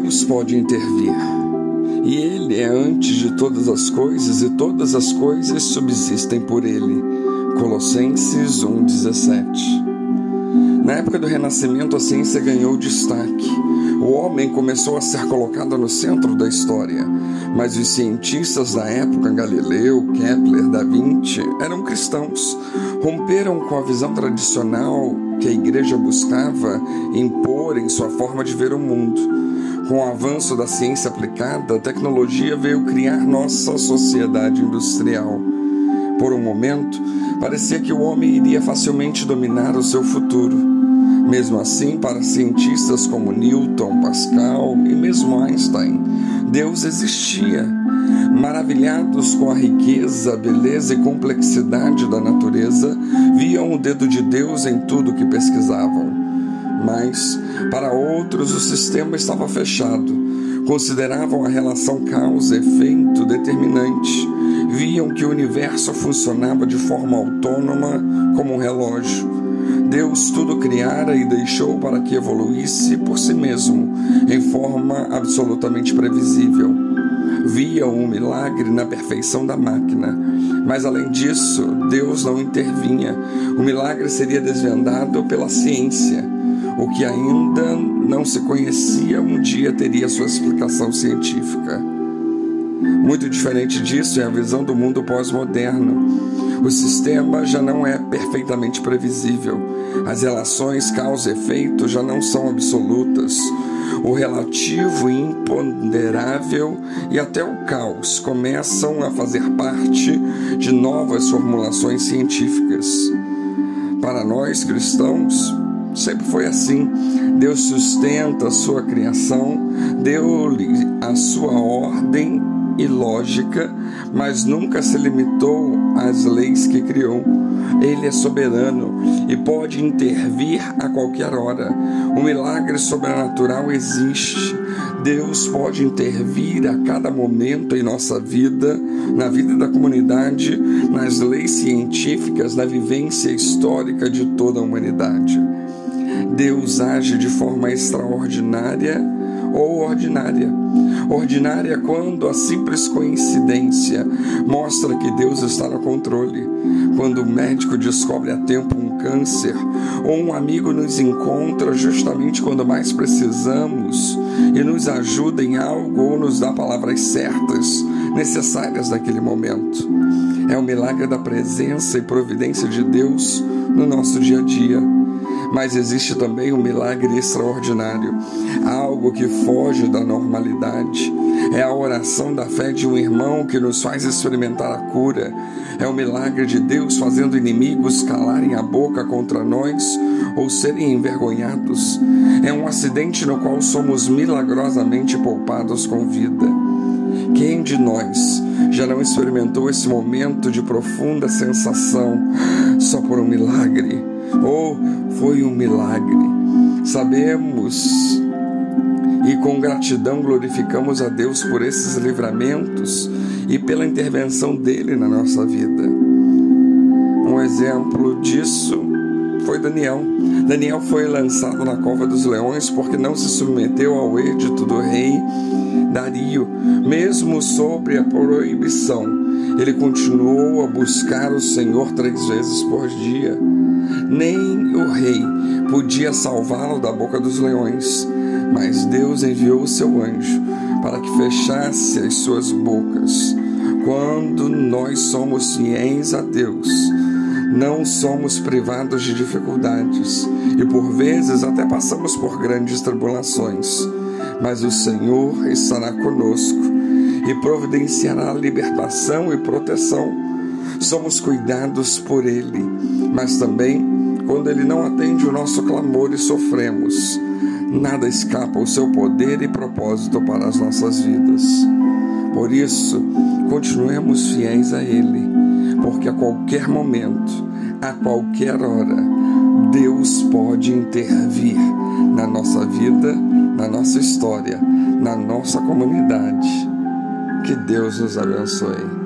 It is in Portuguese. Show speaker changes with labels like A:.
A: Deus pode intervir. E Ele é antes de todas as coisas, e todas as coisas subsistem por Ele. Colossenses 1,17 Na época do Renascimento, a ciência ganhou destaque. O homem começou a ser colocado no centro da história, mas os cientistas da época, Galileu, Kepler, Da Vinci, eram cristãos. Romperam com a visão tradicional que a igreja buscava impor em sua forma de ver o mundo. Com o avanço da ciência aplicada, a tecnologia veio criar nossa sociedade industrial. Por um momento, parecia que o homem iria facilmente dominar o seu futuro. Mesmo assim, para cientistas como Newton, Pascal e mesmo Einstein, Deus existia. Maravilhados com a riqueza, beleza e complexidade da natureza, viam o dedo de Deus em tudo que pesquisavam. Mas, para outros, o sistema estava fechado. Consideravam a relação causa-efeito determinante. Viam que o universo funcionava de forma autônoma como um relógio. Deus tudo criara e deixou para que evoluísse por si mesmo, em forma absolutamente previsível. Viam um milagre na perfeição da máquina, mas além disso, Deus não intervinha. O milagre seria desvendado pela ciência. O que ainda não se conhecia um dia teria sua explicação científica. Muito diferente disso é a visão do mundo pós-moderno. O sistema já não é perfeitamente previsível. As relações causa-efeito já não são absolutas. O relativo e imponderável e até o caos começam a fazer parte de novas formulações científicas. Para nós cristãos, Sempre foi assim. Deus sustenta a sua criação, deu-lhe a sua ordem e lógica, mas nunca se limitou às leis que criou. Ele é soberano e pode intervir a qualquer hora. Um milagre sobrenatural existe. Deus pode intervir a cada momento em nossa vida, na vida da comunidade, nas leis científicas, na vivência histórica de toda a humanidade. Deus age de forma extraordinária ou ordinária. Ordinária quando a simples coincidência mostra que Deus está no controle. Quando o médico descobre a tempo um câncer, ou um amigo nos encontra justamente quando mais precisamos e nos ajuda em algo ou nos dá palavras certas, necessárias naquele momento. É o milagre da presença e providência de Deus no nosso dia a dia mas existe também um milagre extraordinário, algo que foge da normalidade. É a oração da fé de um irmão que nos faz experimentar a cura. É o milagre de Deus fazendo inimigos calarem a boca contra nós ou serem envergonhados. É um acidente no qual somos milagrosamente poupados com vida. Quem de nós já não experimentou esse momento de profunda sensação só por um milagre? Ou foi um milagre. Sabemos e com gratidão glorificamos a Deus por esses livramentos e pela intervenção dele na nossa vida. Um exemplo disso foi Daniel. Daniel foi lançado na cova dos leões porque não se submeteu ao edito do rei Dario, mesmo sobre a proibição. Ele continuou a buscar o Senhor três vezes por dia nem o rei podia salvá-lo da boca dos leões, mas Deus enviou o seu anjo para que fechasse as suas bocas. Quando nós somos fiéis a Deus, não somos privados de dificuldades e por vezes até passamos por grandes tribulações, mas o Senhor estará conosco e providenciará libertação e proteção. Somos cuidados por Ele, mas também quando Ele não atende o nosso clamor e sofremos, nada escapa ao seu poder e propósito para as nossas vidas. Por isso, continuemos fiéis a Ele, porque a qualquer momento, a qualquer hora, Deus pode intervir na nossa vida, na nossa história, na nossa comunidade. Que Deus nos abençoe.